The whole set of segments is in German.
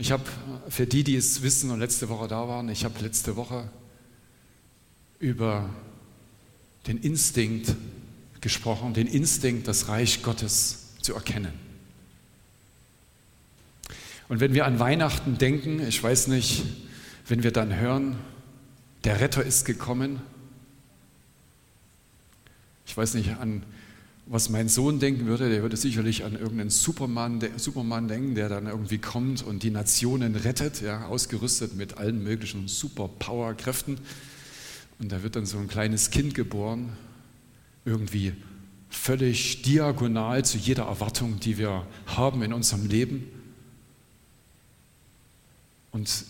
Ich habe für die, die es wissen und letzte Woche da waren, ich habe letzte Woche über den Instinkt gesprochen, den Instinkt, das Reich Gottes zu erkennen. Und wenn wir an Weihnachten denken, ich weiß nicht, wenn wir dann hören, der Retter ist gekommen, ich weiß nicht, an was mein Sohn denken würde, der würde sicherlich an irgendeinen Superman, Superman denken, der dann irgendwie kommt und die Nationen rettet, ja, ausgerüstet mit allen möglichen Superpower-Kräften. Und da wird dann so ein kleines Kind geboren, irgendwie völlig diagonal zu jeder Erwartung, die wir haben in unserem Leben. Und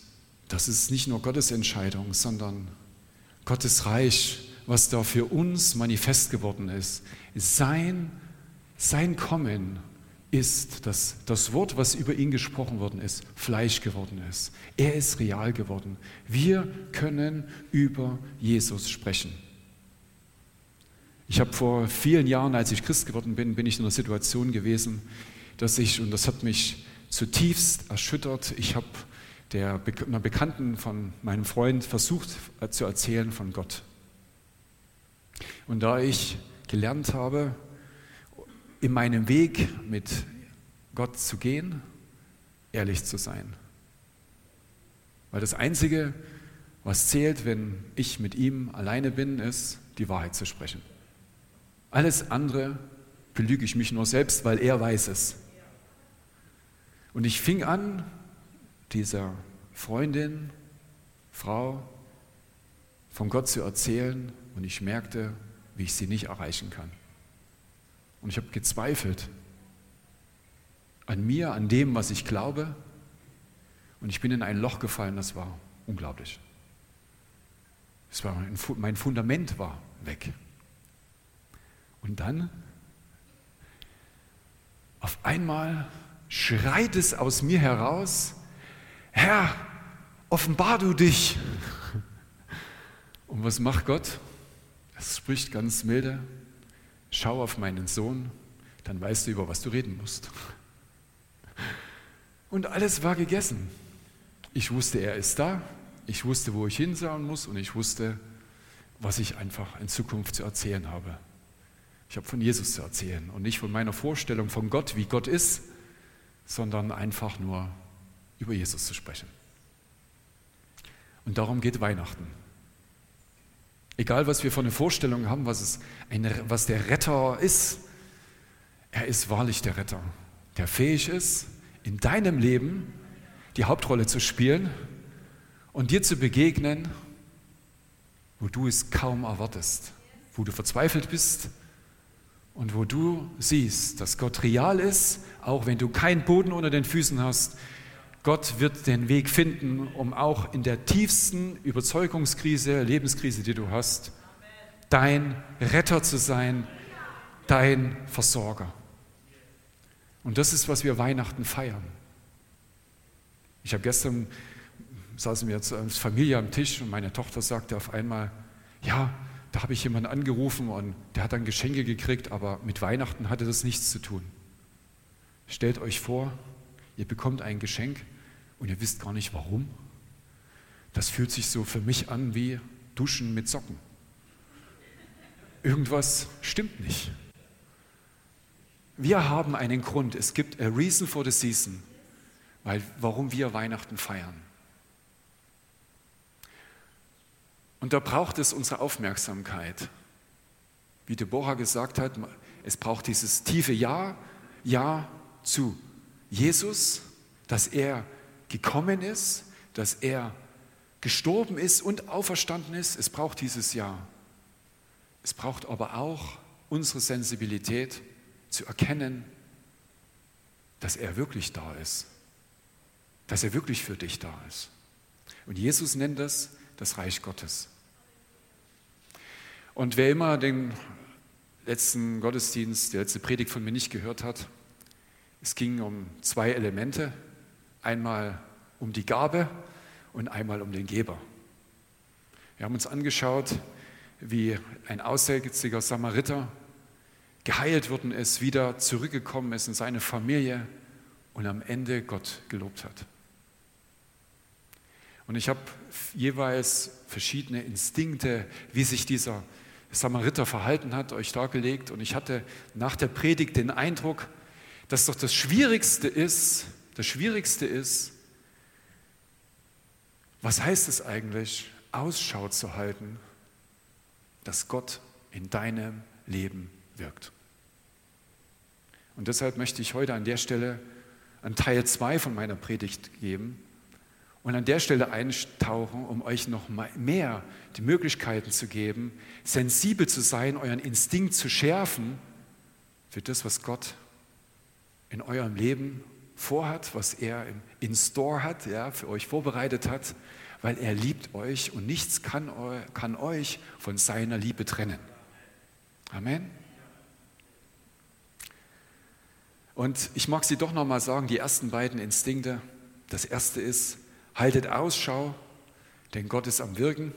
das ist nicht nur Gottes Entscheidung, sondern Gottes Reich was da für uns manifest geworden ist. Sein, sein Kommen ist, dass das Wort, was über ihn gesprochen worden ist, Fleisch geworden ist. Er ist real geworden. Wir können über Jesus sprechen. Ich habe vor vielen Jahren, als ich Christ geworden bin, bin ich in einer Situation gewesen, dass ich, und das hat mich zutiefst erschüttert, ich habe der, einer Bekannten von meinem Freund versucht äh, zu erzählen von Gott. Und da ich gelernt habe, in meinem Weg mit Gott zu gehen, ehrlich zu sein. Weil das Einzige, was zählt, wenn ich mit ihm alleine bin, ist, die Wahrheit zu sprechen. Alles andere belüge ich mich nur selbst, weil er weiß es. Und ich fing an, dieser Freundin, Frau, von Gott zu erzählen und ich merkte, wie ich sie nicht erreichen kann. Und ich habe gezweifelt an mir, an dem, was ich glaube. Und ich bin in ein Loch gefallen, das war unglaublich. Es war ein, mein Fundament war weg. Und dann, auf einmal schreit es aus mir heraus, Herr, offenbar du dich. Und was macht Gott? Es spricht ganz milde, schau auf meinen Sohn, dann weißt du, über was du reden musst. Und alles war gegessen. Ich wusste, er ist da, ich wusste, wo ich hinschauen muss und ich wusste, was ich einfach in Zukunft zu erzählen habe. Ich habe von Jesus zu erzählen und nicht von meiner Vorstellung von Gott, wie Gott ist, sondern einfach nur über Jesus zu sprechen. Und darum geht Weihnachten. Egal, was wir von eine Vorstellung haben, was, es eine, was der Retter ist, er ist wahrlich der Retter, der fähig ist, in deinem Leben die Hauptrolle zu spielen und dir zu begegnen, wo du es kaum erwartest, wo du verzweifelt bist und wo du siehst, dass Gott real ist, auch wenn du keinen Boden unter den Füßen hast, Gott wird den Weg finden, um auch in der tiefsten Überzeugungskrise, Lebenskrise, die du hast, dein Retter zu sein, dein Versorger. Und das ist, was wir Weihnachten feiern. Ich habe gestern, saßen wir jetzt als Familie am Tisch und meine Tochter sagte auf einmal, ja, da habe ich jemanden angerufen und der hat dann Geschenke gekriegt, aber mit Weihnachten hatte das nichts zu tun. Stellt euch vor, ihr bekommt ein Geschenk und ihr wisst gar nicht warum. Das fühlt sich so für mich an wie Duschen mit Socken. Irgendwas stimmt nicht. Wir haben einen Grund. Es gibt a reason for the season, weil, warum wir Weihnachten feiern. Und da braucht es unsere Aufmerksamkeit. Wie Deborah gesagt hat, es braucht dieses tiefe Ja, Ja zu Jesus, dass er gekommen ist, dass er gestorben ist und auferstanden ist. Es braucht dieses Jahr. Es braucht aber auch unsere Sensibilität zu erkennen, dass er wirklich da ist, dass er wirklich für dich da ist. Und Jesus nennt das das Reich Gottes. Und wer immer den letzten Gottesdienst, die letzte Predigt von mir nicht gehört hat, es ging um zwei Elemente. Einmal um die Gabe und einmal um den Geber. Wir haben uns angeschaut, wie ein aussätziger Samariter geheilt worden ist, wieder zurückgekommen ist in seine Familie und am Ende Gott gelobt hat. Und ich habe jeweils verschiedene Instinkte, wie sich dieser Samariter verhalten hat, euch dargelegt. Und ich hatte nach der Predigt den Eindruck, dass doch das Schwierigste ist, das Schwierigste ist, was heißt es eigentlich, Ausschau zu halten, dass Gott in deinem Leben wirkt. Und deshalb möchte ich heute an der Stelle an Teil 2 von meiner Predigt geben und an der Stelle eintauchen, um euch noch mehr die Möglichkeiten zu geben, sensibel zu sein, euren Instinkt zu schärfen für das, was Gott in eurem Leben vorhat, was er in Store hat, ja, für euch vorbereitet hat, weil er liebt euch und nichts kann, kann euch von seiner Liebe trennen. Amen. Und ich mag sie doch noch mal sagen, die ersten beiden Instinkte. Das erste ist, haltet Ausschau, denn Gott ist am Wirken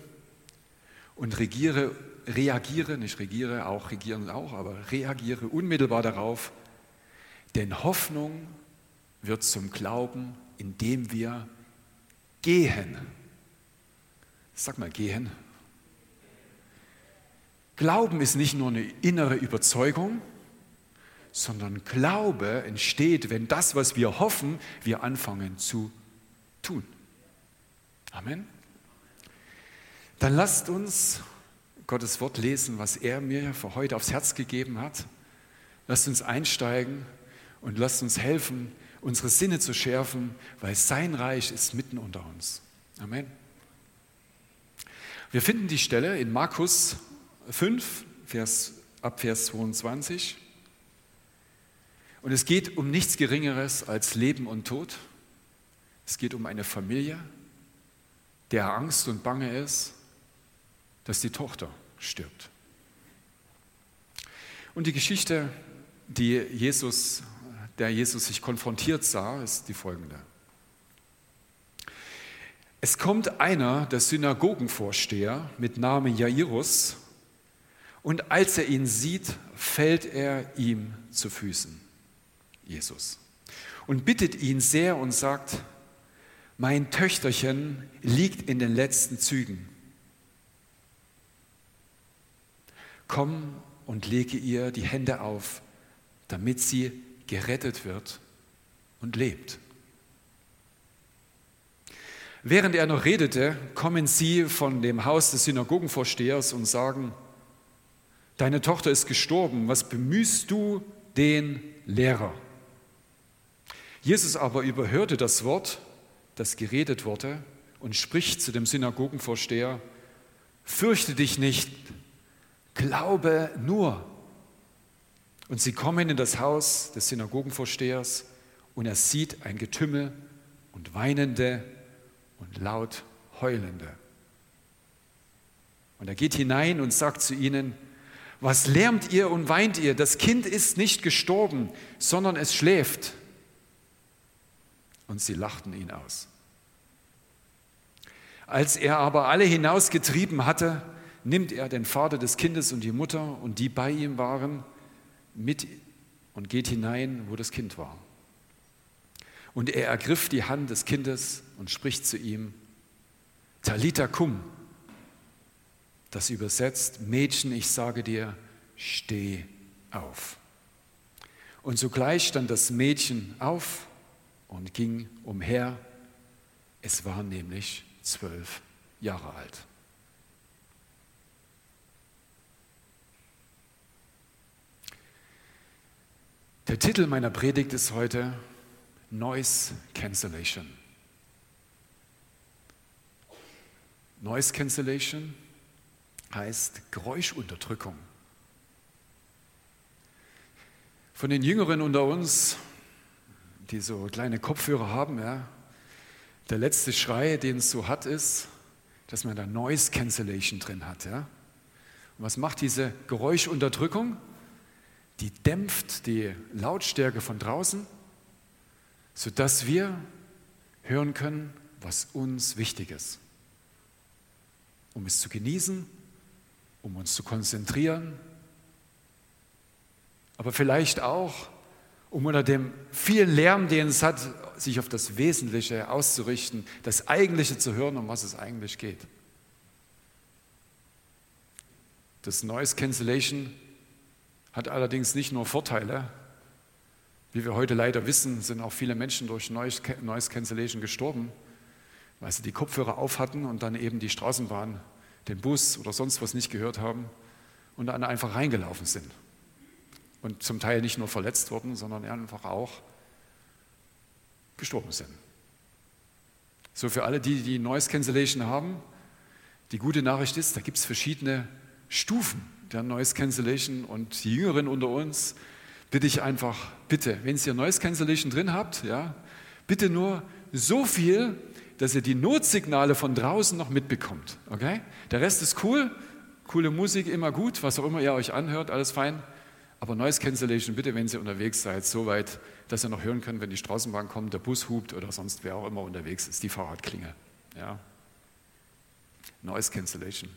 und regiere, reagiere, nicht regiere, auch regieren auch, aber reagiere unmittelbar darauf, denn Hoffnung wird zum Glauben, indem wir gehen. Sag mal, gehen. Glauben ist nicht nur eine innere Überzeugung, sondern Glaube entsteht, wenn das, was wir hoffen, wir anfangen zu tun. Amen. Dann lasst uns Gottes Wort lesen, was er mir für heute aufs Herz gegeben hat. Lasst uns einsteigen und lasst uns helfen, unsere Sinne zu schärfen, weil sein Reich ist mitten unter uns. Amen. Wir finden die Stelle in Markus 5, Vers, ab Vers 22. Und es geht um nichts Geringeres als Leben und Tod. Es geht um eine Familie, der Angst und Bange ist, dass die Tochter stirbt. Und die Geschichte, die Jesus, der Jesus sich konfrontiert sah, ist die folgende. Es kommt einer, der Synagogenvorsteher mit Namen Jairus, und als er ihn sieht, fällt er ihm zu Füßen, Jesus, und bittet ihn sehr und sagt, mein Töchterchen liegt in den letzten Zügen. Komm und lege ihr die Hände auf, damit sie gerettet wird und lebt. Während er noch redete, kommen sie von dem Haus des Synagogenvorstehers und sagen, deine Tochter ist gestorben, was bemühst du den Lehrer? Jesus aber überhörte das Wort, das geredet wurde, und spricht zu dem Synagogenvorsteher, fürchte dich nicht, glaube nur. Und sie kommen in das Haus des Synagogenvorstehers und er sieht ein Getümmel und weinende und laut heulende. Und er geht hinein und sagt zu ihnen, was lärmt ihr und weint ihr? Das Kind ist nicht gestorben, sondern es schläft. Und sie lachten ihn aus. Als er aber alle hinausgetrieben hatte, nimmt er den Vater des Kindes und die Mutter und die bei ihm waren mit und geht hinein, wo das Kind war. Und er ergriff die Hand des Kindes und spricht zu ihm, Talita cum, das übersetzt, Mädchen, ich sage dir, steh auf. Und sogleich stand das Mädchen auf und ging umher. Es war nämlich zwölf Jahre alt. Der Titel meiner Predigt ist heute Noise Cancellation. Noise Cancellation heißt Geräuschunterdrückung. Von den Jüngeren unter uns, die so kleine Kopfhörer haben, ja, der letzte Schrei, den es so hat, ist, dass man da Noise Cancellation drin hat. Ja. Und was macht diese Geräuschunterdrückung? Die dämpft die Lautstärke von draußen sodass wir hören können, was uns wichtig ist. Um es zu genießen, um uns zu konzentrieren, aber vielleicht auch, um unter dem vielen Lärm, den es hat, sich auf das Wesentliche auszurichten, das Eigentliche zu hören, um was es eigentlich geht. Das Noise Cancellation hat allerdings nicht nur Vorteile. Wie wir heute leider wissen, sind auch viele Menschen durch Noise Cancellation gestorben, weil sie die Kopfhörer auf hatten und dann eben die Straßenbahn, den Bus oder sonst was nicht gehört haben und dann einfach reingelaufen sind. Und zum Teil nicht nur verletzt wurden, sondern einfach auch gestorben sind. So für alle, die die Noise Cancellation haben, die gute Nachricht ist, da gibt es verschiedene Stufen der Noise Cancellation und die Jüngeren unter uns bitte ich einfach, bitte, wenn ihr Noise Cancellation drin habt, ja, bitte nur so viel, dass ihr die Notsignale von draußen noch mitbekommt. Okay? Der Rest ist cool, coole Musik, immer gut, was auch immer ihr euch anhört, alles fein. Aber Noise Cancellation bitte, wenn ihr unterwegs seid, so weit, dass ihr noch hören könnt, wenn die Straßenbahn kommt, der Bus hupt oder sonst wer auch immer unterwegs ist, die Fahrradklinge. Ja? Noise Cancellation.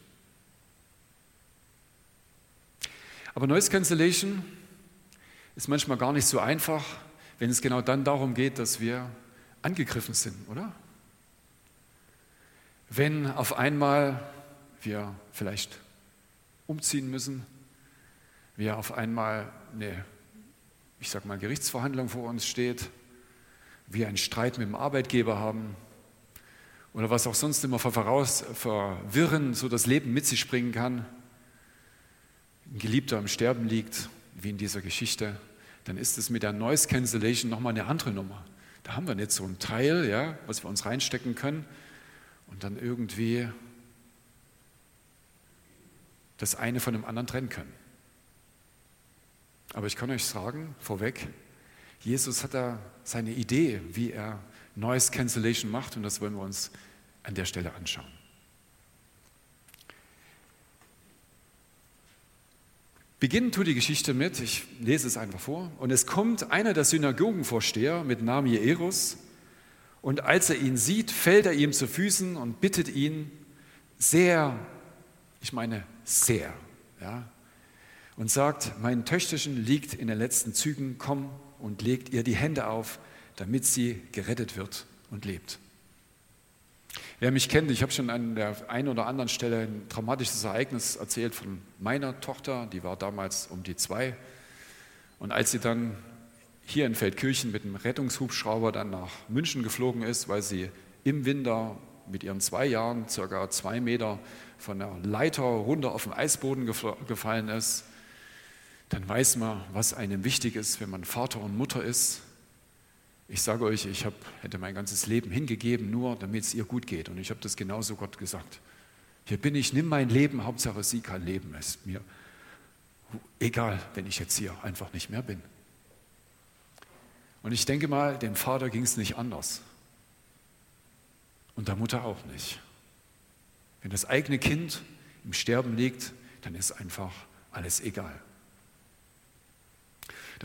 Aber Noise Cancellation ist manchmal gar nicht so einfach, wenn es genau dann darum geht, dass wir angegriffen sind, oder? Wenn auf einmal wir vielleicht umziehen müssen, wir auf einmal eine, ich sag mal, Gerichtsverhandlung vor uns steht, wir einen Streit mit dem Arbeitgeber haben oder was auch sonst immer verwirren, so das Leben mit sich bringen kann, ein Geliebter am Sterben liegt, wie in dieser Geschichte, dann ist es mit der Noise Cancellation nochmal eine andere Nummer. Da haben wir nicht so ein Teil, ja, was wir uns reinstecken können und dann irgendwie das eine von dem anderen trennen können. Aber ich kann euch sagen, vorweg, Jesus hat da seine Idee, wie er Noise Cancellation macht und das wollen wir uns an der Stelle anschauen. Beginnen tut die Geschichte mit, ich lese es einfach vor, und es kommt einer der Synagogenvorsteher mit Namen Jairus, und als er ihn sieht, fällt er ihm zu Füßen und bittet ihn sehr, ich meine sehr, ja, und sagt, mein Töchterchen liegt in den letzten Zügen, komm und legt ihr die Hände auf, damit sie gerettet wird und lebt. Wer mich kennt, ich habe schon an der einen oder anderen Stelle ein dramatisches Ereignis erzählt von meiner Tochter, die war damals um die zwei. Und als sie dann hier in Feldkirchen mit einem Rettungshubschrauber dann nach München geflogen ist, weil sie im Winter mit ihren zwei Jahren circa zwei Meter von der Leiter runter auf den Eisboden gefallen ist, dann weiß man, was einem wichtig ist, wenn man Vater und Mutter ist ich sage euch, ich hab, hätte mein ganzes Leben hingegeben, nur damit es ihr gut geht. Und ich habe das genauso Gott gesagt. Hier bin ich, nimm mein Leben, Hauptsache sie kann leben. Es ist mir egal, wenn ich jetzt hier einfach nicht mehr bin. Und ich denke mal, dem Vater ging es nicht anders. Und der Mutter auch nicht. Wenn das eigene Kind im Sterben liegt, dann ist einfach alles egal.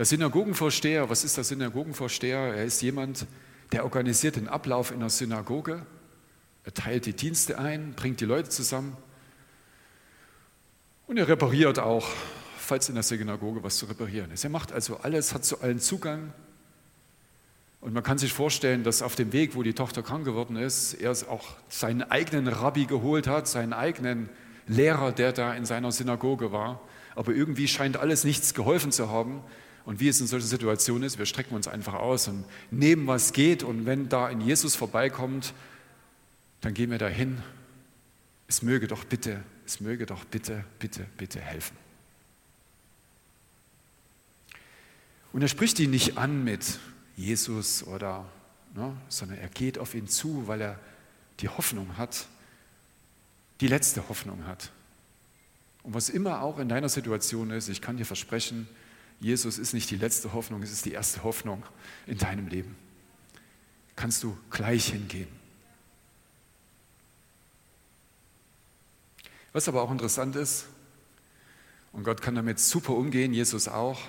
Der Synagogenvorsteher, was ist der Synagogenvorsteher? Er ist jemand, der organisiert den Ablauf in der Synagoge. Er teilt die Dienste ein, bringt die Leute zusammen und er repariert auch, falls in der Synagoge was zu reparieren ist. Er macht also alles, hat zu allen Zugang. Und man kann sich vorstellen, dass auf dem Weg, wo die Tochter krank geworden ist, er auch seinen eigenen Rabbi geholt hat, seinen eigenen Lehrer, der da in seiner Synagoge war. Aber irgendwie scheint alles nichts geholfen zu haben. Und wie es in solchen Situationen ist, wir strecken uns einfach aus und nehmen, was geht. Und wenn da ein Jesus vorbeikommt, dann gehen wir dahin. Es möge doch bitte, es möge doch bitte, bitte, bitte helfen. Und er spricht ihn nicht an mit Jesus oder, ne, sondern er geht auf ihn zu, weil er die Hoffnung hat, die letzte Hoffnung hat. Und was immer auch in deiner Situation ist, ich kann dir versprechen, Jesus ist nicht die letzte Hoffnung, es ist die erste Hoffnung in deinem Leben. Kannst du gleich hingehen. Was aber auch interessant ist, und Gott kann damit super umgehen, Jesus auch,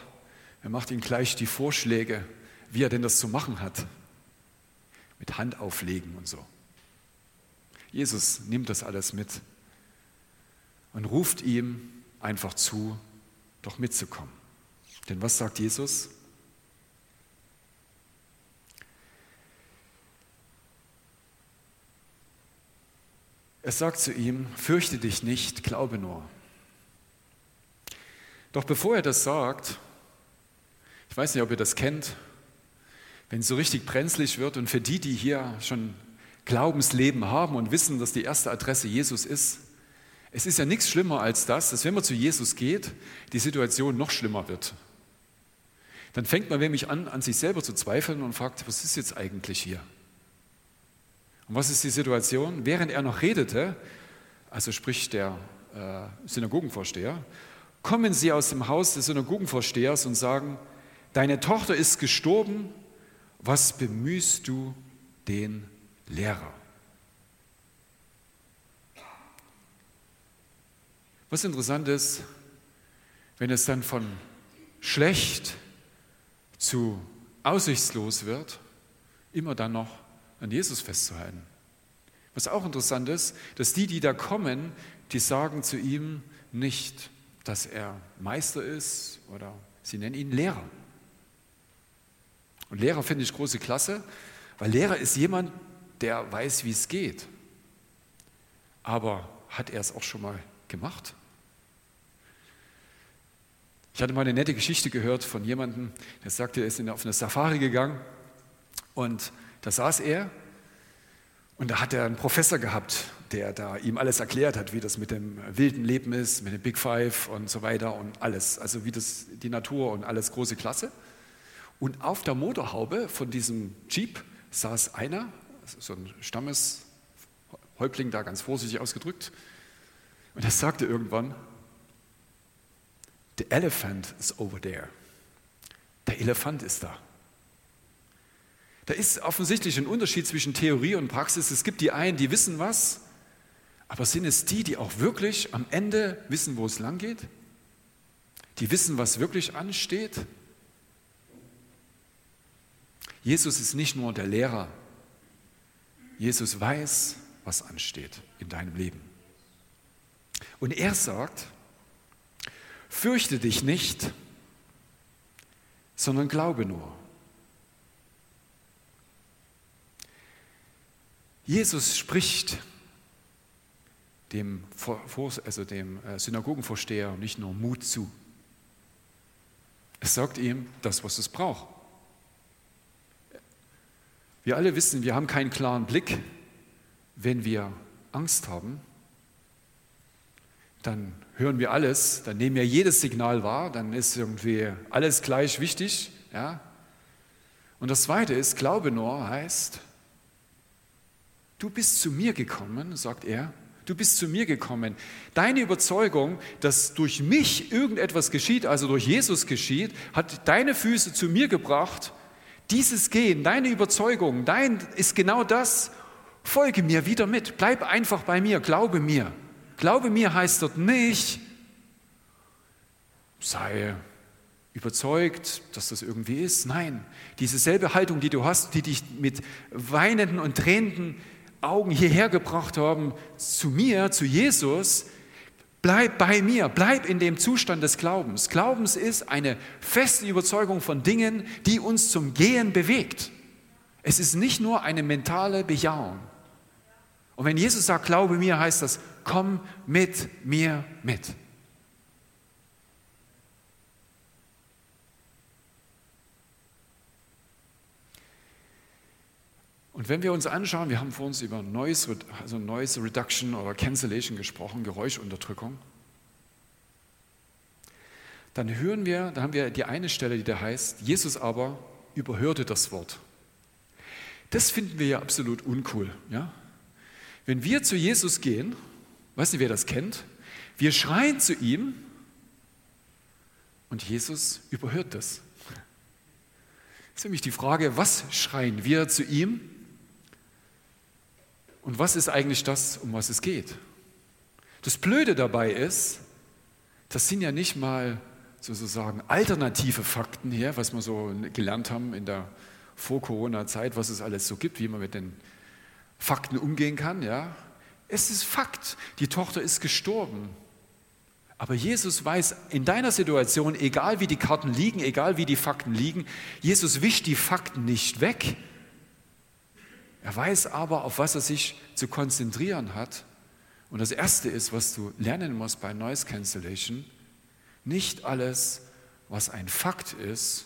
er macht ihm gleich die Vorschläge, wie er denn das zu machen hat. Mit Hand auflegen und so. Jesus nimmt das alles mit und ruft ihm einfach zu, doch mitzukommen. Denn was sagt Jesus? Er sagt zu ihm, fürchte dich nicht, glaube nur. Doch bevor er das sagt, ich weiß nicht, ob ihr das kennt, wenn es so richtig brenzlig wird und für die, die hier schon Glaubensleben haben und wissen, dass die erste Adresse Jesus ist, es ist ja nichts schlimmer als das, dass wenn man zu Jesus geht, die Situation noch schlimmer wird. Dann fängt man nämlich an, an sich selber zu zweifeln und fragt, was ist jetzt eigentlich hier? Und was ist die Situation? Während er noch redete, also spricht der äh, Synagogenvorsteher, kommen sie aus dem Haus des Synagogenvorstehers und sagen, deine Tochter ist gestorben, was bemühst du den Lehrer? Was interessant ist, wenn es dann von schlecht zu aussichtslos wird, immer dann noch an Jesus festzuhalten. Was auch interessant ist, dass die, die da kommen, die sagen zu ihm nicht, dass er Meister ist oder sie nennen ihn Lehrer. Und Lehrer finde ich große Klasse, weil Lehrer ist jemand, der weiß, wie es geht. Aber hat er es auch schon mal gemacht? Ich hatte mal eine nette Geschichte gehört von jemandem, der sagte, er ist auf eine Safari gegangen und da saß er und da hat er einen Professor gehabt, der da ihm alles erklärt hat, wie das mit dem wilden Leben ist, mit dem Big Five und so weiter und alles. Also wie das die Natur und alles große Klasse. Und auf der Motorhaube von diesem Jeep saß einer, so ein Stammeshäuptling da ganz vorsichtig ausgedrückt, und er sagte irgendwann, The elephant is over there. Der Elefant ist da. Da ist offensichtlich ein Unterschied zwischen Theorie und Praxis. Es gibt die einen, die wissen was, aber sind es die, die auch wirklich am Ende wissen, wo es lang geht? Die wissen, was wirklich ansteht? Jesus ist nicht nur der Lehrer. Jesus weiß, was ansteht in deinem Leben. Und er sagt, fürchte dich nicht, sondern glaube nur. Jesus spricht dem, also dem äh, Synagogenvorsteher nicht nur Mut zu. Es sagt ihm das, was es braucht. Wir alle wissen, wir haben keinen klaren Blick, wenn wir Angst haben. Dann hören wir alles, dann nehmen wir jedes Signal wahr, dann ist irgendwie alles gleich wichtig. Ja? Und das Zweite ist, Glaube nur heißt, Du bist zu mir gekommen, sagt er, du bist zu mir gekommen. Deine Überzeugung, dass durch mich irgendetwas geschieht, also durch Jesus geschieht, hat deine Füße zu mir gebracht. Dieses Gehen, deine Überzeugung, dein ist genau das. Folge mir wieder mit. Bleib einfach bei mir. Glaube mir. Glaube mir heißt dort nicht, sei überzeugt, dass das irgendwie ist. Nein, diese selbe Haltung, die du hast, die dich mit weinenden und tränenden Augen hierher gebracht haben, zu mir, zu Jesus, bleib bei mir, bleib in dem Zustand des Glaubens. Glaubens ist eine feste Überzeugung von Dingen, die uns zum Gehen bewegt. Es ist nicht nur eine mentale Bejahung. Und wenn Jesus sagt, glaube mir, heißt das, komm mit mir mit. Und wenn wir uns anschauen, wir haben vor uns über Noise, also Noise Reduction oder Cancellation gesprochen, Geräuschunterdrückung, dann hören wir, da haben wir die eine Stelle, die da heißt, Jesus aber überhörte das Wort. Das finden wir ja absolut uncool. Ja? Wenn wir zu Jesus gehen, weiß nicht, wer das kennt, wir schreien zu ihm und Jesus überhört das. Das ist nämlich die Frage, was schreien wir zu ihm? Und was ist eigentlich das, um was es geht? Das Blöde dabei ist, das sind ja nicht mal sozusagen alternative Fakten hier, was wir so gelernt haben in der Vor-Corona-Zeit, was es alles so gibt, wie man mit den Fakten umgehen kann. Ja? Es ist Fakt, die Tochter ist gestorben. Aber Jesus weiß in deiner Situation, egal wie die Karten liegen, egal wie die Fakten liegen, Jesus wischt die Fakten nicht weg, er weiß aber, auf was er sich zu konzentrieren hat. Und das Erste ist, was du lernen musst bei Noise Cancellation, nicht alles, was ein Fakt ist,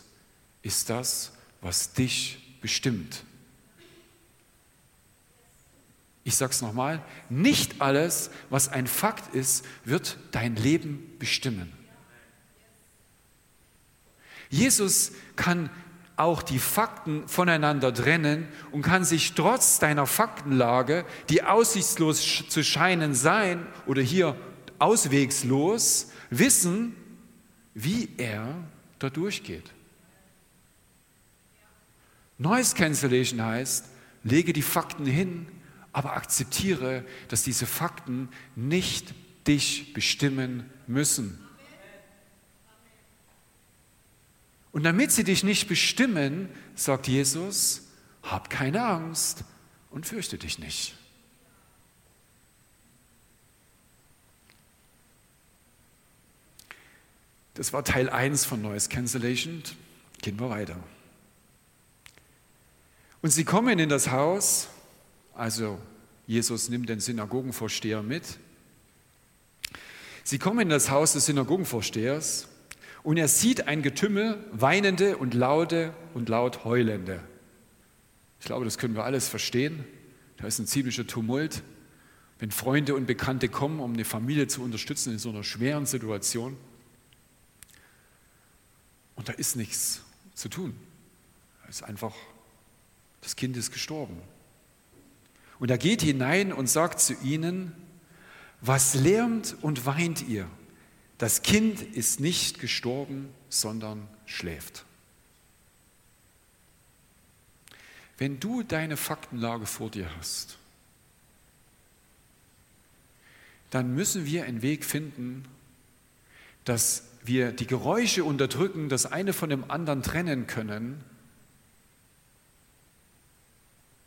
ist das, was dich bestimmt. Ich sage es nochmal, nicht alles, was ein Fakt ist, wird dein Leben bestimmen. Jesus kann auch die Fakten voneinander trennen und kann sich trotz deiner Faktenlage, die aussichtslos zu scheinen sein oder hier auswegslos, wissen, wie er da durchgeht. Noise Cancellation heißt, lege die Fakten hin, aber akzeptiere, dass diese Fakten nicht dich bestimmen müssen. Und damit sie dich nicht bestimmen, sagt Jesus, hab keine Angst und fürchte dich nicht. Das war Teil 1 von Noise Cancellation. Gehen wir weiter. Und sie kommen in das Haus, also Jesus nimmt den Synagogenvorsteher mit. Sie kommen in das Haus des Synagogenvorstehers und er sieht ein Getümmel, weinende und laute und laut heulende. Ich glaube, das können wir alles verstehen. Da ist ein ziemlicher Tumult. Wenn Freunde und Bekannte kommen, um eine Familie zu unterstützen in so einer schweren Situation. Und da ist nichts zu tun. Es ist einfach, das Kind ist gestorben. Und er geht hinein und sagt zu ihnen, was lärmt und weint ihr? Das Kind ist nicht gestorben, sondern schläft. Wenn du deine Faktenlage vor dir hast, dann müssen wir einen Weg finden, dass wir die Geräusche unterdrücken, das eine von dem anderen trennen können,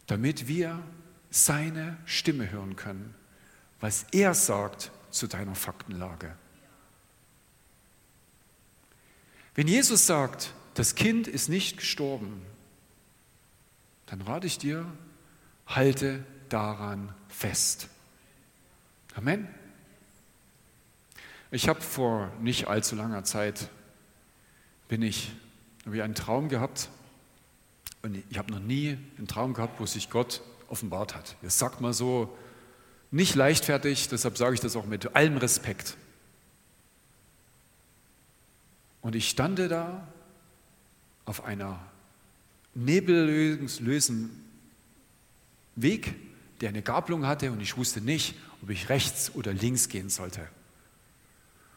damit wir seine Stimme hören können, was er sagt zu deiner Faktenlage. Wenn Jesus sagt, das Kind ist nicht gestorben, dann rate ich dir, halte daran fest. Amen. Ich habe vor nicht allzu langer Zeit bin ich, habe ich einen Traum gehabt und ich habe noch nie einen Traum gehabt, wo sich Gott offenbart hat. Das sagt man so nicht leichtfertig, deshalb sage ich das auch mit allem Respekt. Und ich stand da auf einer nebellösen Weg, der eine Gabelung hatte und ich wusste nicht, ob ich rechts oder links gehen sollte.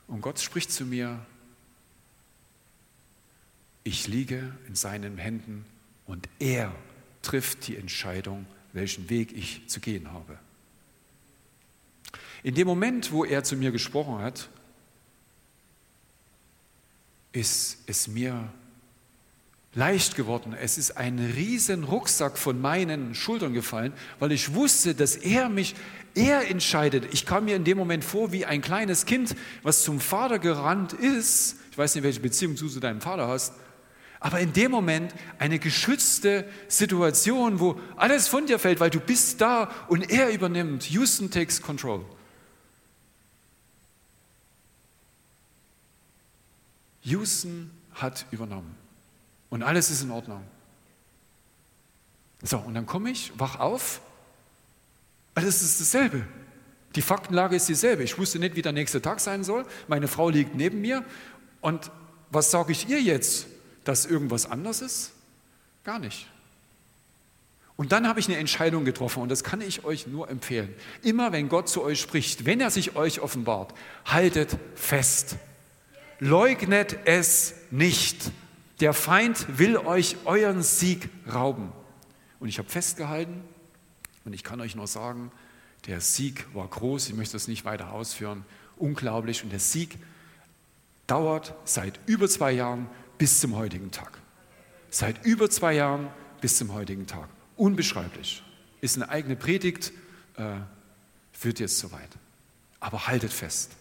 Und Gott spricht zu mir, ich liege in seinen Händen und er trifft die Entscheidung, welchen Weg ich zu gehen habe. In dem Moment, wo er zu mir gesprochen hat, ist es mir leicht geworden. Es ist ein riesen Rucksack von meinen Schultern gefallen, weil ich wusste, dass er mich, er entscheidet. Ich kam mir in dem Moment vor wie ein kleines Kind, was zum Vater gerannt ist. Ich weiß nicht, welche Beziehung du zu deinem Vater hast. Aber in dem Moment eine geschützte Situation, wo alles von dir fällt, weil du bist da und er übernimmt. Houston takes control. Houston hat übernommen. Und alles ist in Ordnung. So, und dann komme ich, wach auf. Alles ist dasselbe. Die Faktenlage ist dieselbe. Ich wusste nicht, wie der nächste Tag sein soll. Meine Frau liegt neben mir. Und was sage ich ihr jetzt? Dass irgendwas anders ist? Gar nicht. Und dann habe ich eine Entscheidung getroffen und das kann ich euch nur empfehlen. Immer wenn Gott zu euch spricht, wenn er sich euch offenbart, haltet fest leugnet es nicht. Der Feind will euch euren Sieg rauben. Und ich habe festgehalten und ich kann euch nur sagen, der Sieg war groß, ich möchte das nicht weiter ausführen, unglaublich. Und der Sieg dauert seit über zwei Jahren bis zum heutigen Tag. Seit über zwei Jahren bis zum heutigen Tag. Unbeschreiblich. Ist eine eigene Predigt, äh, führt jetzt zu weit. Aber haltet fest.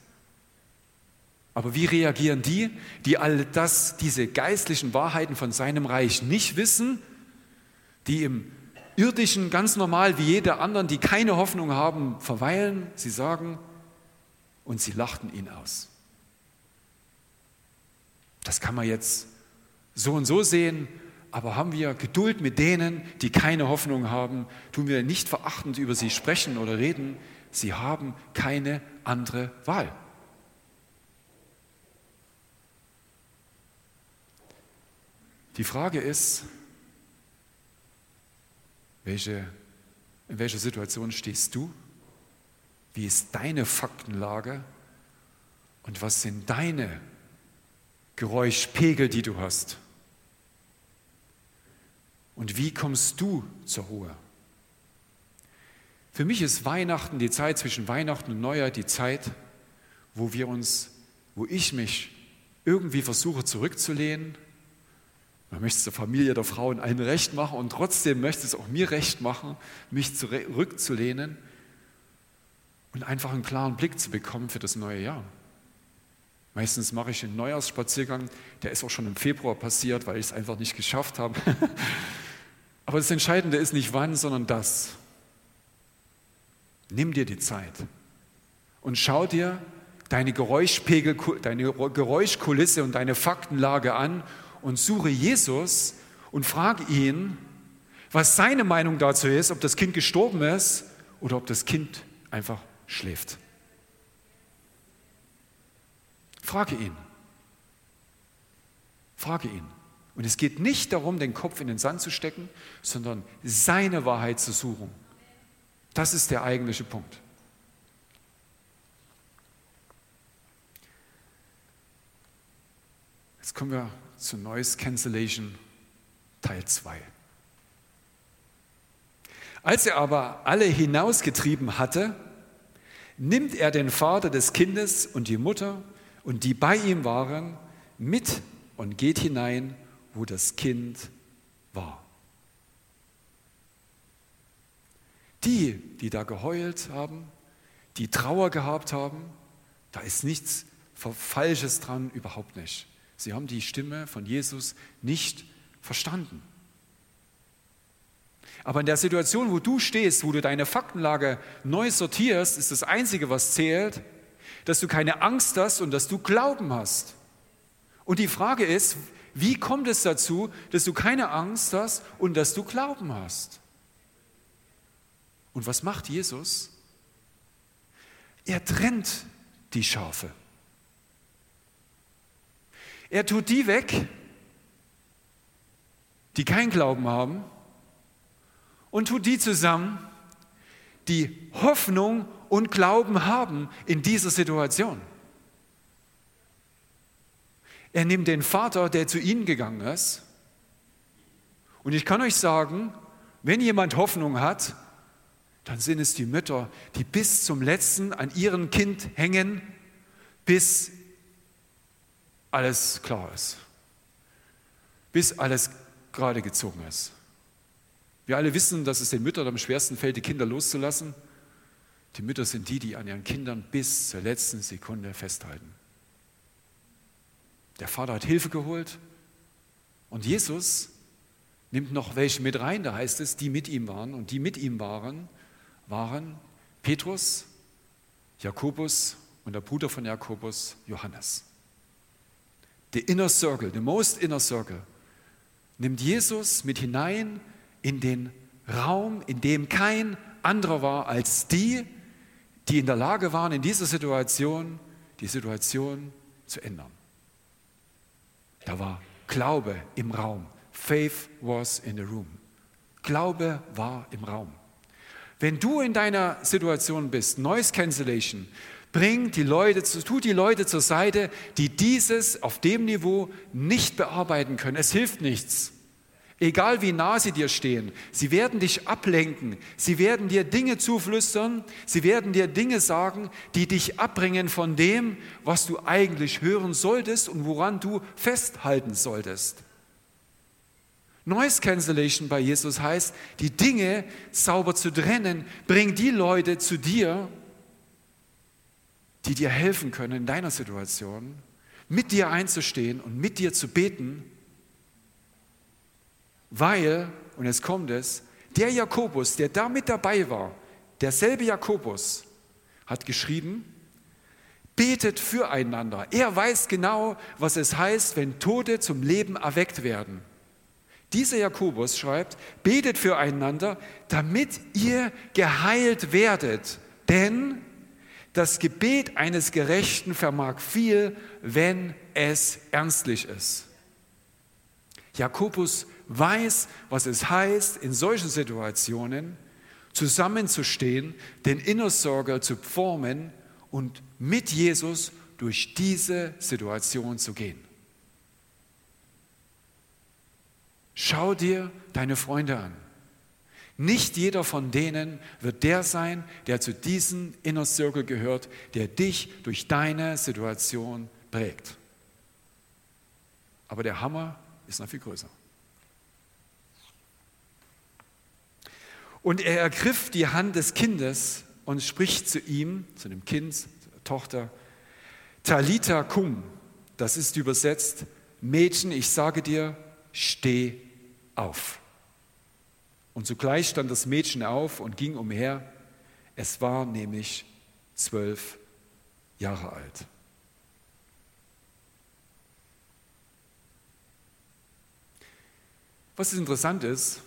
Aber wie reagieren die, die all das, diese geistlichen Wahrheiten von seinem Reich nicht wissen, die im irdischen, ganz normal wie jede anderen, die keine Hoffnung haben, verweilen. Sie sagen, und sie lachten ihn aus. Das kann man jetzt so und so sehen, aber haben wir Geduld mit denen, die keine Hoffnung haben, tun wir nicht verachtend über sie sprechen oder reden, sie haben keine andere Wahl. Die Frage ist, welche, in welcher Situation stehst du? Wie ist deine Faktenlage? Und was sind deine Geräuschpegel, die du hast? Und wie kommst du zur Ruhe? Für mich ist Weihnachten die Zeit zwischen Weihnachten und Neujahr die Zeit, wo wir uns, wo ich mich irgendwie versuche zurückzulehnen. Man möchte es der Familie, der Frau in allen recht machen und trotzdem möchte es auch mir recht machen, mich zurückzulehnen und einfach einen klaren Blick zu bekommen für das neue Jahr. Meistens mache ich einen Neujahrsspaziergang, der ist auch schon im Februar passiert, weil ich es einfach nicht geschafft habe. Aber das Entscheidende ist nicht wann, sondern das. Nimm dir die Zeit und schau dir deine Geräuschpegel, deine Geräuschkulisse und deine Faktenlage an und suche Jesus und frage ihn, was seine Meinung dazu ist, ob das Kind gestorben ist oder ob das Kind einfach schläft. Frage ihn. Frage ihn. Und es geht nicht darum, den Kopf in den Sand zu stecken, sondern seine Wahrheit zu suchen. Das ist der eigentliche Punkt. Jetzt kommen wir zu Noise Cancellation Teil 2. Als er aber alle hinausgetrieben hatte, nimmt er den Vater des Kindes und die Mutter und die bei ihm waren mit und geht hinein, wo das Kind war. Die, die da geheult haben, die Trauer gehabt haben, da ist nichts Falsches dran, überhaupt nicht. Sie haben die Stimme von Jesus nicht verstanden. Aber in der Situation, wo du stehst, wo du deine Faktenlage neu sortierst, ist das Einzige, was zählt, dass du keine Angst hast und dass du Glauben hast. Und die Frage ist, wie kommt es dazu, dass du keine Angst hast und dass du Glauben hast? Und was macht Jesus? Er trennt die Schafe. Er tut die weg, die keinen Glauben haben, und tut die zusammen, die Hoffnung und Glauben haben in dieser Situation. Er nimmt den Vater, der zu ihnen gegangen ist. Und ich kann euch sagen, wenn jemand Hoffnung hat, dann sind es die Mütter, die bis zum letzten an ihrem Kind hängen, bis alles klar ist, bis alles gerade gezogen ist. Wir alle wissen, dass es den Müttern am schwersten fällt, die Kinder loszulassen. Die Mütter sind die, die an ihren Kindern bis zur letzten Sekunde festhalten. Der Vater hat Hilfe geholt und Jesus nimmt noch welche mit rein, da heißt es, die mit ihm waren. Und die mit ihm waren, waren Petrus, Jakobus und der Bruder von Jakobus, Johannes. The inner circle, the most inner circle, nimmt Jesus mit hinein in den Raum, in dem kein anderer war als die, die in der Lage waren, in dieser Situation die Situation zu ändern. Da war Glaube im Raum. Faith was in the room. Glaube war im Raum. Wenn du in deiner Situation bist, Noise Cancellation, bring die Leute, tu die Leute zur Seite, die dieses auf dem Niveau nicht bearbeiten können. Es hilft nichts. Egal wie nah sie dir stehen, sie werden dich ablenken, sie werden dir Dinge zuflüstern, sie werden dir Dinge sagen, die dich abbringen von dem, was du eigentlich hören solltest und woran du festhalten solltest. Noise Cancellation bei Jesus heißt, die Dinge sauber zu trennen, bring die Leute zu dir, die dir helfen können in deiner Situation, mit dir einzustehen und mit dir zu beten weil, und jetzt kommt es, der Jakobus, der da mit dabei war, derselbe Jakobus, hat geschrieben, betet füreinander. Er weiß genau, was es heißt, wenn Tote zum Leben erweckt werden. Dieser Jakobus schreibt, betet füreinander, damit ihr geheilt werdet. Denn das Gebet eines Gerechten vermag viel, wenn es ernstlich ist. Jakobus weiß, was es heißt, in solchen Situationen zusammenzustehen, den Innersorger zu formen und mit Jesus durch diese Situation zu gehen. Schau dir deine Freunde an. Nicht jeder von denen wird der sein, der zu diesem Inner Circle gehört, der dich durch deine Situation prägt. Aber der Hammer ist noch viel größer. Und er ergriff die Hand des Kindes und spricht zu ihm, zu dem Kind, Tochter, Talita cum, das ist übersetzt, Mädchen, ich sage dir, steh auf. Und sogleich stand das Mädchen auf und ging umher. Es war nämlich zwölf Jahre alt. Was interessant ist,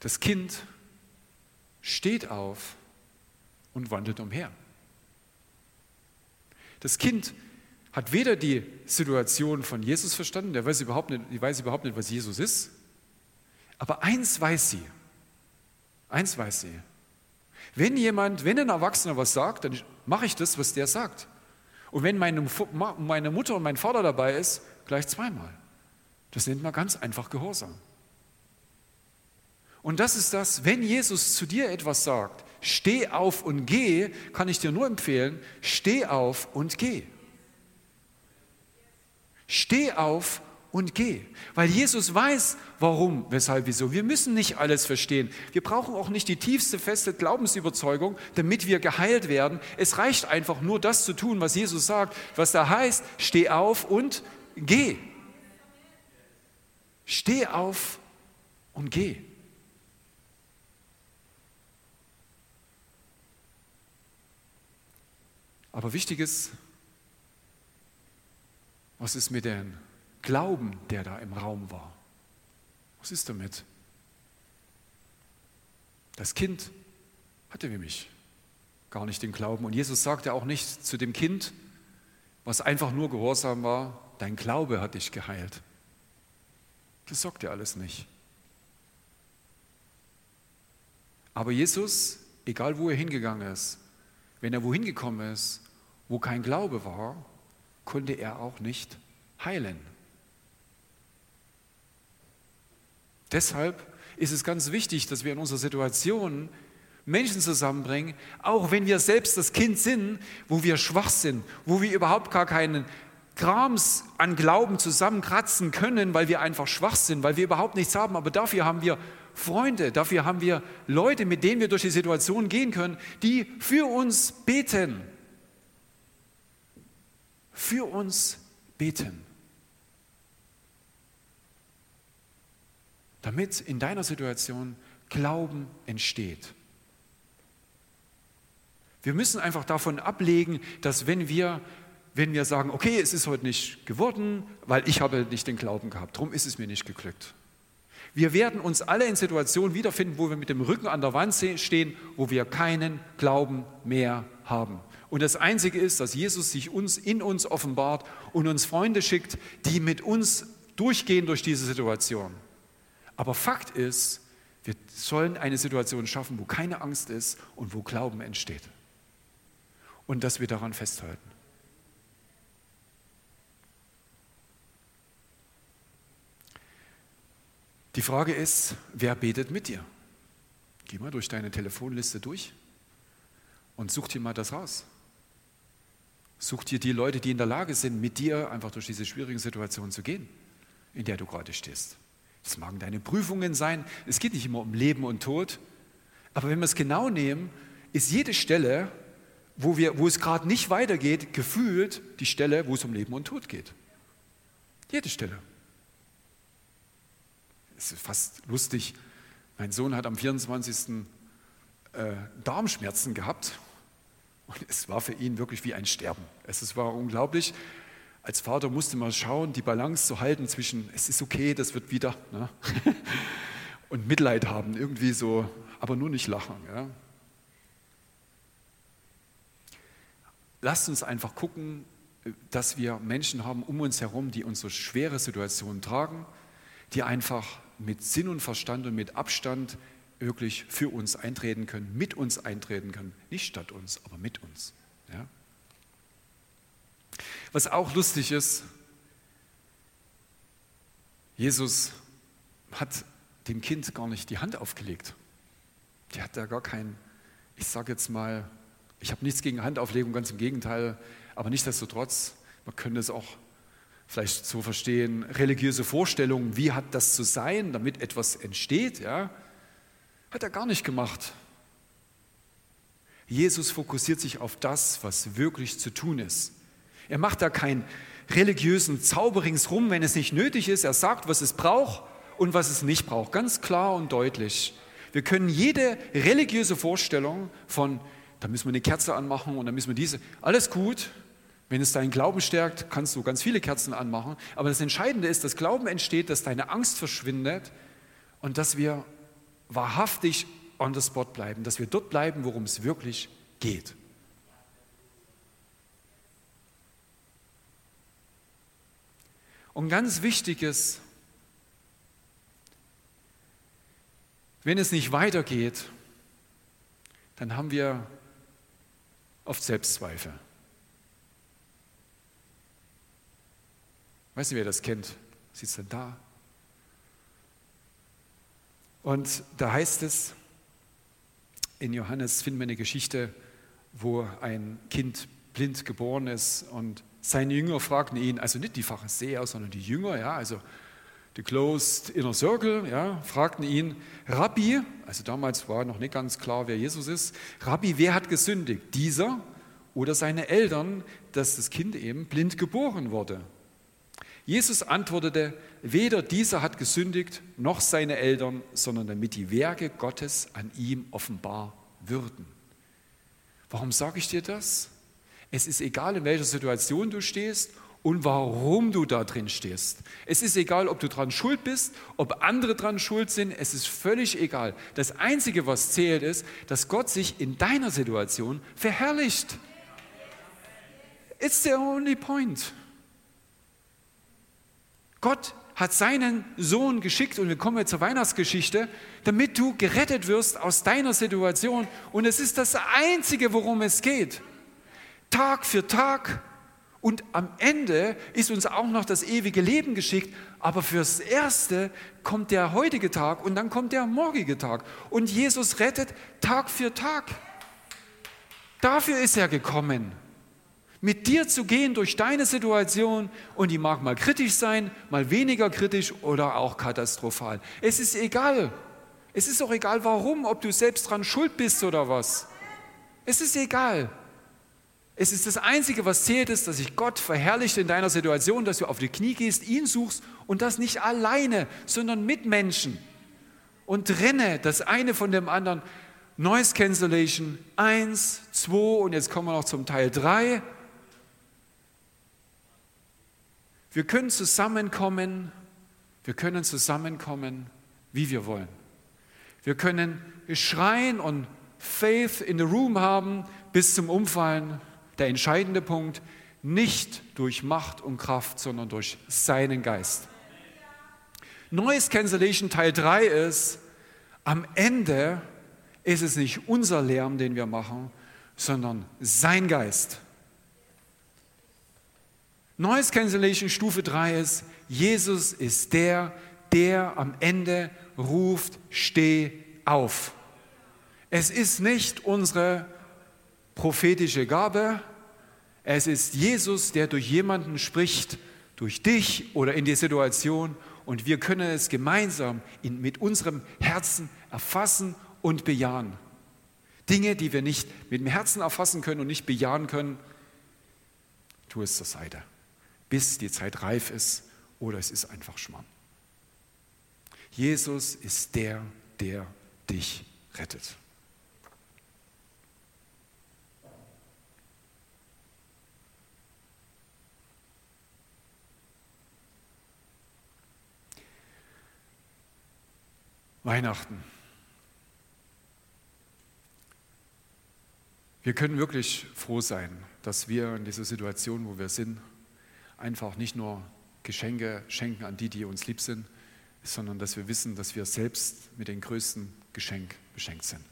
das Kind steht auf und wandelt umher. Das Kind hat weder die Situation von Jesus verstanden, der weiß überhaupt nicht, die weiß überhaupt nicht, was Jesus ist, aber eins weiß sie. Eins weiß sie. Wenn jemand, wenn ein Erwachsener was sagt, dann mache ich das, was der sagt. Und wenn meine, meine Mutter und mein Vater dabei ist, gleich zweimal. Das nennt man ganz einfach Gehorsam. Und das ist das, wenn Jesus zu dir etwas sagt, steh auf und geh, kann ich dir nur empfehlen, steh auf und geh. Steh auf und geh. Weil Jesus weiß, warum, weshalb, wieso. Wir müssen nicht alles verstehen. Wir brauchen auch nicht die tiefste, feste Glaubensüberzeugung, damit wir geheilt werden. Es reicht einfach nur das zu tun, was Jesus sagt, was da heißt, steh auf und geh. Steh auf und geh. Aber wichtig ist, was ist mit dem Glauben, der da im Raum war? Was ist damit? Das Kind hatte nämlich gar nicht den Glauben. Und Jesus sagte auch nicht zu dem Kind, was einfach nur gehorsam war, dein Glaube hat dich geheilt. Das sagt er alles nicht. Aber Jesus, egal wo er hingegangen ist, wenn er wohin gekommen ist, wo kein Glaube war, konnte er auch nicht heilen. Deshalb ist es ganz wichtig, dass wir in unserer Situation Menschen zusammenbringen, auch wenn wir selbst das Kind sind, wo wir schwach sind, wo wir überhaupt gar keinen Krams an Glauben zusammenkratzen können, weil wir einfach schwach sind, weil wir überhaupt nichts haben. Aber dafür haben wir Freunde, dafür haben wir Leute, mit denen wir durch die Situation gehen können, die für uns beten. Für uns beten. Damit in deiner Situation Glauben entsteht. Wir müssen einfach davon ablegen, dass wenn wir, wenn wir sagen, okay, es ist heute nicht geworden, weil ich habe nicht den Glauben gehabt, darum ist es mir nicht geglückt. Wir werden uns alle in Situationen wiederfinden, wo wir mit dem Rücken an der Wand stehen, wo wir keinen Glauben mehr haben. Und das Einzige ist, dass Jesus sich uns in uns offenbart und uns Freunde schickt, die mit uns durchgehen durch diese Situation. Aber Fakt ist, wir sollen eine Situation schaffen, wo keine Angst ist und wo Glauben entsteht. Und dass wir daran festhalten. Die Frage ist, wer betet mit dir? Geh mal durch deine Telefonliste durch und such dir mal das raus. Such dir die Leute, die in der Lage sind, mit dir einfach durch diese schwierigen Situationen zu gehen, in der du gerade stehst. Es magen deine Prüfungen sein. Es geht nicht immer um Leben und Tod. Aber wenn wir es genau nehmen, ist jede Stelle, wo, wir, wo es gerade nicht weitergeht, gefühlt die Stelle, wo es um Leben und Tod geht. Jede Stelle. Es ist fast lustig, Mein Sohn hat am 24. Äh, Darmschmerzen gehabt und es war für ihn wirklich wie ein Sterben. Es war unglaublich. Als Vater musste man schauen, die Balance zu halten zwischen, es ist okay, das wird wieder, ne? und Mitleid haben, irgendwie so, aber nur nicht lachen. Ja? Lasst uns einfach gucken, dass wir Menschen haben um uns herum, die unsere schwere Situationen tragen, die einfach mit Sinn und Verstand und mit Abstand wirklich für uns eintreten können, mit uns eintreten können, nicht statt uns, aber mit uns. Ja? Was auch lustig ist, Jesus hat dem Kind gar nicht die Hand aufgelegt. Die hat da gar kein, ich sage jetzt mal, ich habe nichts gegen Handauflegung, ganz im Gegenteil, aber nichtsdestotrotz, man könnte es auch vielleicht so verstehen, religiöse Vorstellungen, wie hat das zu sein, damit etwas entsteht, ja, hat er gar nicht gemacht. Jesus fokussiert sich auf das, was wirklich zu tun ist. Er macht da keinen religiösen Zauber ringsrum, wenn es nicht nötig ist. Er sagt, was es braucht und was es nicht braucht, ganz klar und deutlich. Wir können jede religiöse Vorstellung von, da müssen wir eine Kerze anmachen und dann müssen wir diese, alles gut, wenn es deinen Glauben stärkt, kannst du ganz viele Kerzen anmachen. Aber das Entscheidende ist, dass Glauben entsteht, dass deine Angst verschwindet und dass wir wahrhaftig on the spot bleiben, dass wir dort bleiben, worum es wirklich geht. Und ganz wichtig ist, wenn es nicht weitergeht, dann haben wir oft Selbstzweifel. Weiß nicht, wer das kennt. Sitzt denn da? Und da heißt es, in Johannes finden wir eine Geschichte, wo ein Kind blind geboren ist und seine Jünger fragten ihn, also nicht die Pharisäer, sondern die Jünger, ja, also the closed inner circle, ja, fragten ihn, Rabbi, also damals war noch nicht ganz klar, wer Jesus ist, Rabbi, wer hat gesündigt, dieser oder seine Eltern, dass das Kind eben blind geboren wurde? Jesus antwortete, weder dieser hat gesündigt, noch seine Eltern, sondern damit die Werke Gottes an ihm offenbar würden. Warum sage ich dir das? Es ist egal, in welcher Situation du stehst und warum du da drin stehst. Es ist egal, ob du dran schuld bist, ob andere dran schuld sind, es ist völlig egal. Das Einzige, was zählt, ist, dass Gott sich in deiner Situation verherrlicht. It's the only point. Gott hat seinen Sohn geschickt, und wir kommen jetzt zur Weihnachtsgeschichte, damit du gerettet wirst aus deiner Situation. Und es ist das Einzige, worum es geht. Tag für Tag. Und am Ende ist uns auch noch das ewige Leben geschickt. Aber fürs Erste kommt der heutige Tag und dann kommt der morgige Tag. Und Jesus rettet Tag für Tag. Dafür ist er gekommen mit dir zu gehen durch deine Situation und die mag mal kritisch sein, mal weniger kritisch oder auch katastrophal. Es ist egal. Es ist auch egal, warum, ob du selbst dran schuld bist oder was. Es ist egal. Es ist das Einzige, was zählt, ist, dass sich Gott verherrlicht in deiner Situation, dass du auf die Knie gehst, ihn suchst und das nicht alleine, sondern mit Menschen. Und trenne das eine von dem anderen. Noise Cancellation 1, 2 und jetzt kommen wir noch zum Teil 3. Wir können zusammenkommen, wir können zusammenkommen, wie wir wollen. Wir können schreien und Faith in the Room haben bis zum Umfallen. Der entscheidende Punkt, nicht durch Macht und Kraft, sondern durch seinen Geist. Neues Cancellation Teil 3 ist, am Ende ist es nicht unser Lärm, den wir machen, sondern sein Geist. Noise Cancellation Stufe 3 ist, Jesus ist der, der am Ende ruft, steh auf. Es ist nicht unsere prophetische Gabe, es ist Jesus, der durch jemanden spricht, durch dich oder in die Situation und wir können es gemeinsam in, mit unserem Herzen erfassen und bejahen. Dinge, die wir nicht mit dem Herzen erfassen können und nicht bejahen können, tu es zur Seite bis die Zeit reif ist oder es ist einfach Schmarrn. Jesus ist der, der dich rettet. Weihnachten. Wir können wirklich froh sein, dass wir in dieser Situation, wo wir sind, einfach nicht nur Geschenke schenken an die, die uns lieb sind, sondern dass wir wissen, dass wir selbst mit dem größten Geschenk beschenkt sind.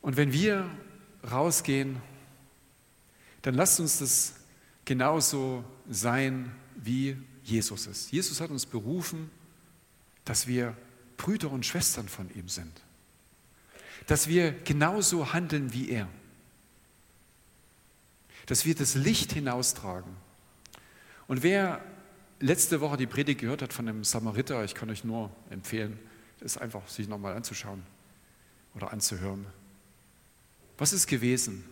Und wenn wir rausgehen, dann lasst uns das genauso sein, wie Jesus ist. Jesus hat uns berufen, dass wir Brüder und Schwestern von ihm sind. Dass wir genauso handeln wie er. Dass wir das Licht hinaustragen. Und wer letzte Woche die Predigt gehört hat von einem Samariter, ich kann euch nur empfehlen, es einfach sich nochmal anzuschauen oder anzuhören. Was ist gewesen?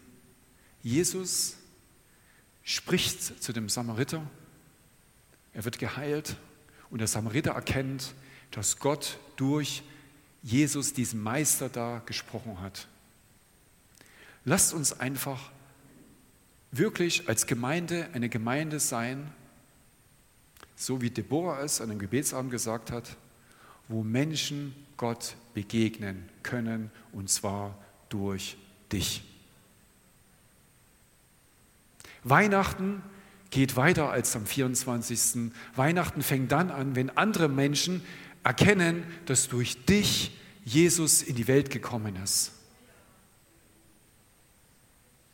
Jesus spricht zu dem Samariter, er wird geheilt und der Samariter erkennt, dass Gott durch Jesus, diesen Meister da, gesprochen hat. Lasst uns einfach wirklich als Gemeinde eine Gemeinde sein, so wie Deborah es an dem Gebetsabend gesagt hat, wo Menschen Gott begegnen können, und zwar durch dich. Weihnachten geht weiter als am 24. Weihnachten fängt dann an, wenn andere Menschen erkennen, dass durch dich Jesus in die Welt gekommen ist.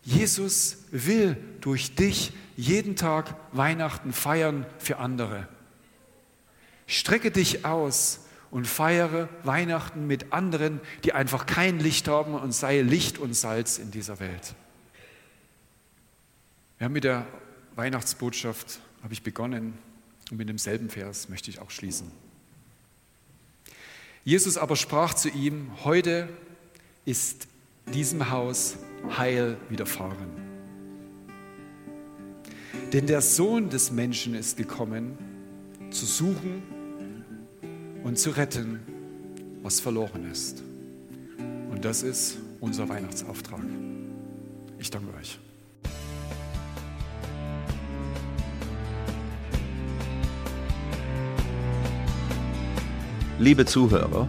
Jesus will durch dich jeden Tag Weihnachten feiern für andere. Strecke dich aus und feiere Weihnachten mit anderen, die einfach kein Licht haben und sei Licht und Salz in dieser Welt. Wir haben mit der Weihnachtsbotschaft habe ich begonnen und mit demselben Vers möchte ich auch schließen. Jesus aber sprach zu ihm, heute ist diesem Haus Heil widerfahren. Denn der Sohn des Menschen ist gekommen, zu suchen und zu retten, was verloren ist. Und das ist unser Weihnachtsauftrag. Ich danke euch. Liebe Zuhörer,